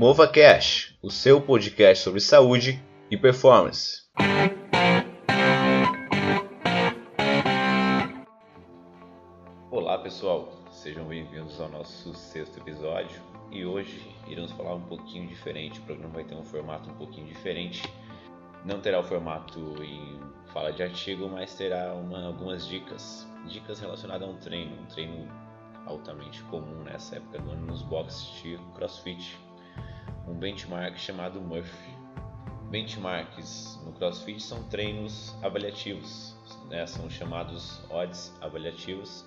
Mova Cash, o seu podcast sobre saúde e performance. Olá pessoal, sejam bem-vindos ao nosso sexto episódio e hoje iremos falar um pouquinho diferente. O programa vai ter um formato um pouquinho diferente. Não terá o formato em fala de artigo, mas terá uma, algumas dicas, dicas relacionadas a um treino, um treino altamente comum nessa época do ano nos boxes de CrossFit, um benchmark chamado Murphy. Benchmarks no CrossFit são treinos avaliativos, né? são chamados odds avaliativos,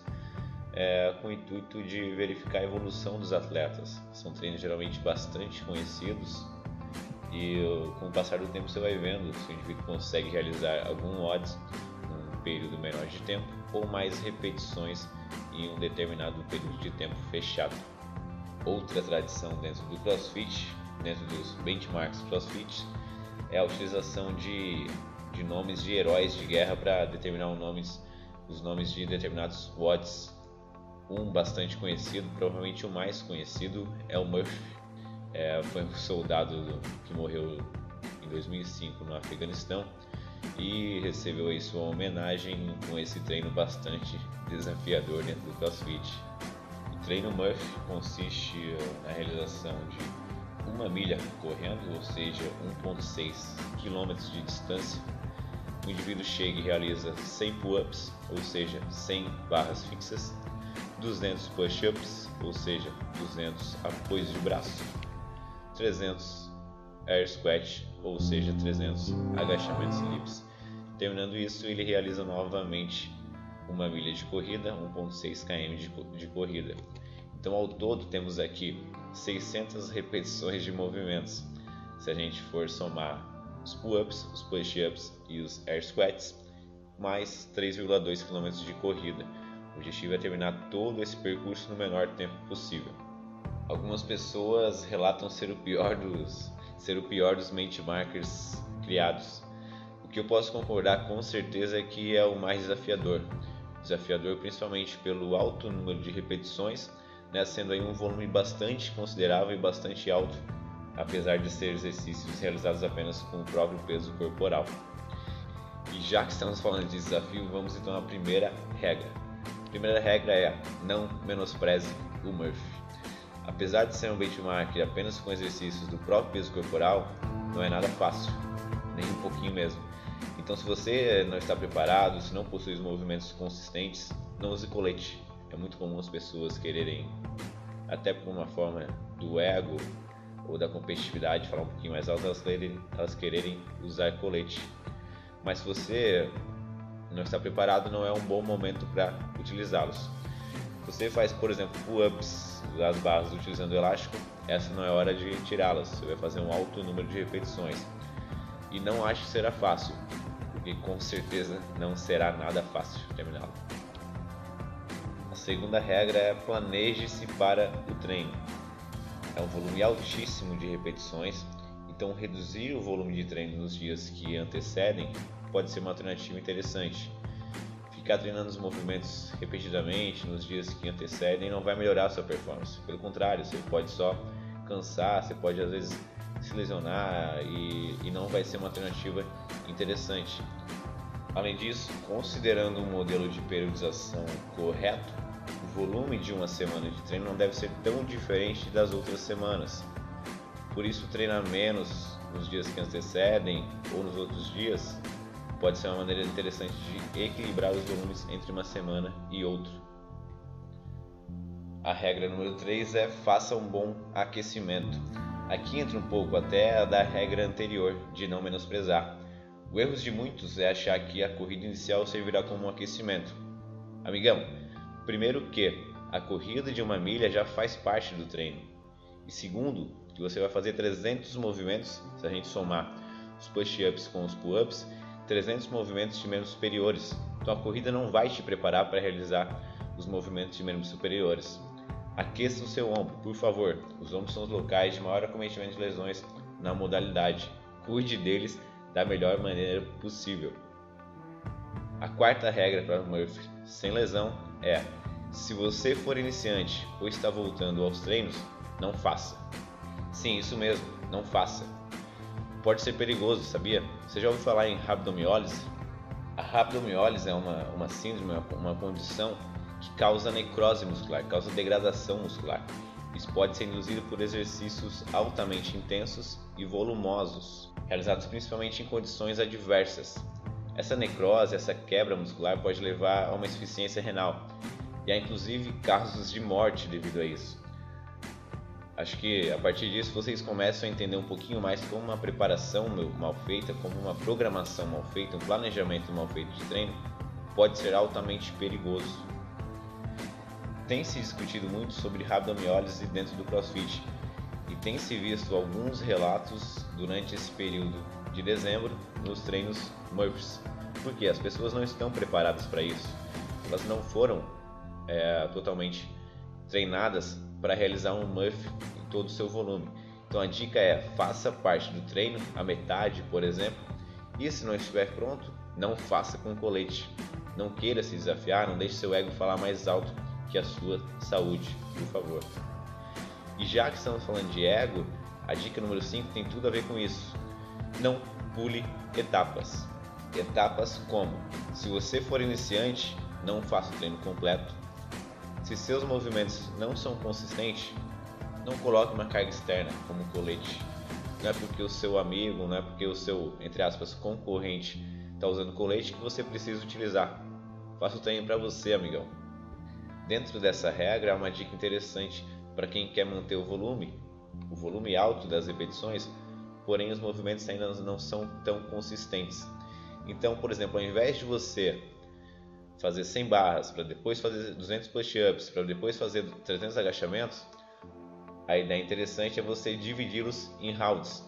é, com o intuito de verificar a evolução dos atletas. São treinos geralmente bastante conhecidos e com o passar do tempo você vai vendo se o indivíduo consegue realizar algum odds num período menor de tempo ou mais repetições em um determinado período de tempo fechado. Outra tradição dentro do CrossFit, dentro dos benchmarks CrossFit, é a utilização de, de nomes de heróis de guerra para determinar os nomes, os nomes de determinados WODs. Um bastante conhecido, provavelmente o mais conhecido, é o Murphy. É, foi um soldado que morreu em 2005 no Afeganistão e recebeu aí sua homenagem com esse treino bastante desafiador dentro do CrossFit. O treino Murphy consiste na realização de uma milha correndo, ou seja, 1.6 km de distância. O indivíduo chega e realiza 100 pull-ups, ou seja, 100 barras fixas, 200 push-ups, ou seja, 200 apoios de braço, 300 air squat, ou seja, 300 agachamentos lips. Terminando isso, ele realiza novamente uma milha de corrida, 1.6 km de, de corrida. Então, ao todo, temos aqui 600 repetições de movimentos. Se a gente for somar os pull-ups, os push-ups e os air squats, mais 3,2 km de corrida. O objetivo é terminar todo esse percurso no menor tempo possível. Algumas pessoas relatam ser o pior dos, ser o pior dos benchmarkers criados. O que eu posso concordar com certeza é que é o mais desafiador desafiador principalmente pelo alto número de repetições, né, sendo aí um volume bastante considerável e bastante alto, apesar de ser exercícios realizados apenas com o próprio peso corporal. E já que estamos falando de desafio, vamos então à primeira regra. A primeira regra é não menospreze o Murphy. Apesar de ser um benchmark apenas com exercícios do próprio peso corporal, não é nada fácil, nem um pouquinho mesmo. Então, se você não está preparado, se não possui os movimentos consistentes, não use colete. É muito comum as pessoas quererem, até por uma forma do ego ou da competitividade, falar um pouquinho mais alto, elas quererem, elas quererem usar colete. Mas se você não está preparado, não é um bom momento para utilizá-los. Você faz, por exemplo, pull-ups das barras utilizando elástico, essa não é hora de tirá-las. Você vai fazer um alto número de repetições. E não acho que será fácil porque com certeza não será nada fácil terminá-lo. Segunda regra é planeje-se para o treino. É um volume altíssimo de repetições, então reduzir o volume de treino nos dias que antecedem pode ser uma alternativa interessante. Ficar treinando os movimentos repetidamente nos dias que antecedem não vai melhorar a sua performance. Pelo contrário, você pode só cansar, você pode às vezes se lesionar e, e não vai ser uma alternativa interessante. Além disso, considerando um modelo de periodização correto, volume de uma semana de treino não deve ser tão diferente das outras semanas. Por isso, treinar menos nos dias que antecedem ou nos outros dias pode ser uma maneira interessante de equilibrar os volumes entre uma semana e outra. A regra número 3 é faça um bom aquecimento. Aqui entra um pouco até da regra anterior de não menosprezar. O erro de muitos é achar que a corrida inicial servirá como um aquecimento. Amigão, primeiro que a corrida de uma milha já faz parte do treino. E segundo, que você vai fazer 300 movimentos, se a gente somar os push-ups com os pull-ups, 300 movimentos de membros superiores. Então a corrida não vai te preparar para realizar os movimentos de membros superiores. Aqueça o seu ombro, por favor. Os ombros são os locais de maior acometimento de lesões na modalidade. Cuide deles da melhor maneira possível. A quarta regra para Murphy sem lesão é: se você for iniciante ou está voltando aos treinos, não faça. Sim, isso mesmo, não faça. Pode ser perigoso, sabia? Você já ouviu falar em rabdomiólise? A rabdomiólise é uma, uma síndrome, uma condição que causa necrose muscular, causa degradação muscular. Isso pode ser induzido por exercícios altamente intensos e volumosos, realizados principalmente em condições adversas. Essa necrose, essa quebra muscular pode levar a uma insuficiência renal e há inclusive casos de morte devido a isso. Acho que a partir disso vocês começam a entender um pouquinho mais como uma preparação mal feita, como uma programação mal feita, um planejamento mal feito de treino pode ser altamente perigoso. Tem se discutido muito sobre rabdomiólise dentro do CrossFit e tem se visto alguns relatos durante esse período de dezembro nos treinos Murphys, porque as pessoas não estão preparadas para isso, elas não foram é, totalmente treinadas para realizar um muff em todo o seu volume. Então a dica é faça parte do treino, a metade, por exemplo, e se não estiver pronto, não faça com colete. Não queira se desafiar, não deixe seu ego falar mais alto que a sua saúde, por favor. E já que estamos falando de ego, a dica número 5 tem tudo a ver com isso. Não pule etapas. Etapas como: se você for iniciante, não faça o treino completo, se seus movimentos não são consistentes, não coloque uma carga externa, como colete. Não é porque o seu amigo, não é porque o seu, entre aspas, concorrente está usando colete que você precisa utilizar. Faça o treino para você, amigão. Dentro dessa regra, há uma dica interessante para quem quer manter o volume, o volume alto das repetições, porém os movimentos ainda não são tão consistentes. Então, por exemplo, ao invés de você fazer 100 barras, para depois fazer 200 push-ups, para depois fazer 300 agachamentos, a ideia interessante é você dividi-los em rounds.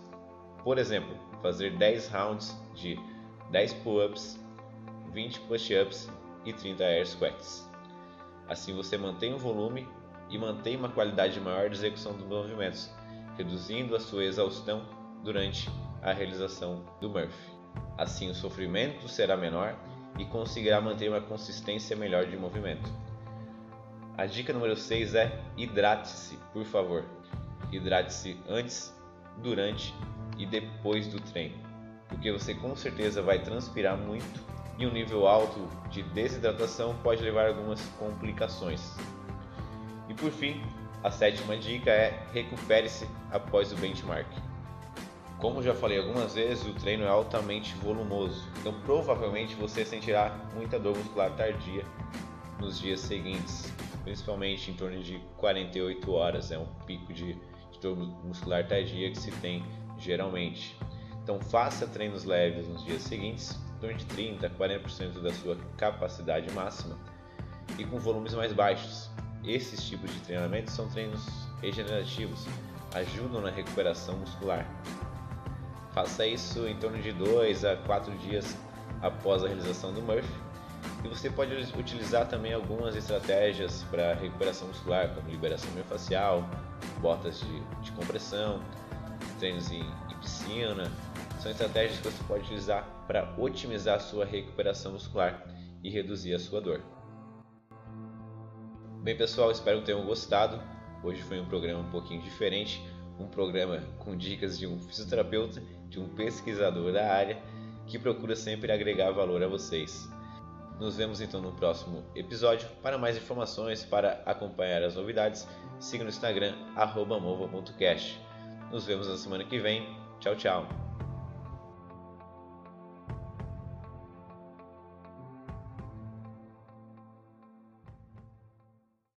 Por exemplo, fazer 10 rounds de 10 pull-ups, 20 push-ups e 30 air squats. Assim você mantém o volume e mantém uma qualidade maior de execução dos movimentos, reduzindo a sua exaustão durante a realização do Murphy. Assim o sofrimento será menor e conseguirá manter uma consistência melhor de movimento. A dica número 6 é hidrate-se, por favor. Hidrate-se antes, durante e depois do treino, porque você com certeza vai transpirar muito e um nível alto de desidratação pode levar a algumas complicações. E por fim, a sétima dica é recupere-se após o benchmark. Como já falei algumas vezes, o treino é altamente volumoso, então provavelmente você sentirá muita dor muscular tardia nos dias seguintes, principalmente em torno de 48 horas, é um pico de, de dor muscular tardia que se tem geralmente. Então faça treinos leves nos dias seguintes, em torno de 30 a 40% da sua capacidade máxima e com volumes mais baixos. Esses tipos de treinamentos são treinos regenerativos, ajudam na recuperação muscular. Faça isso em torno de 2 a 4 dias após a realização do Murphy. E você pode utilizar também algumas estratégias para recuperação muscular, como liberação miofascial, botas de, de compressão, treinos em, em piscina. São estratégias que você pode utilizar para otimizar a sua recuperação muscular e reduzir a sua dor. Bem, pessoal, espero que tenham gostado. Hoje foi um programa um pouquinho diferente, um programa com dicas de um fisioterapeuta de um pesquisador da área que procura sempre agregar valor a vocês. Nos vemos então no próximo episódio. Para mais informações, para acompanhar as novidades, siga no Instagram, mova.cast. Nos vemos na semana que vem. Tchau, tchau.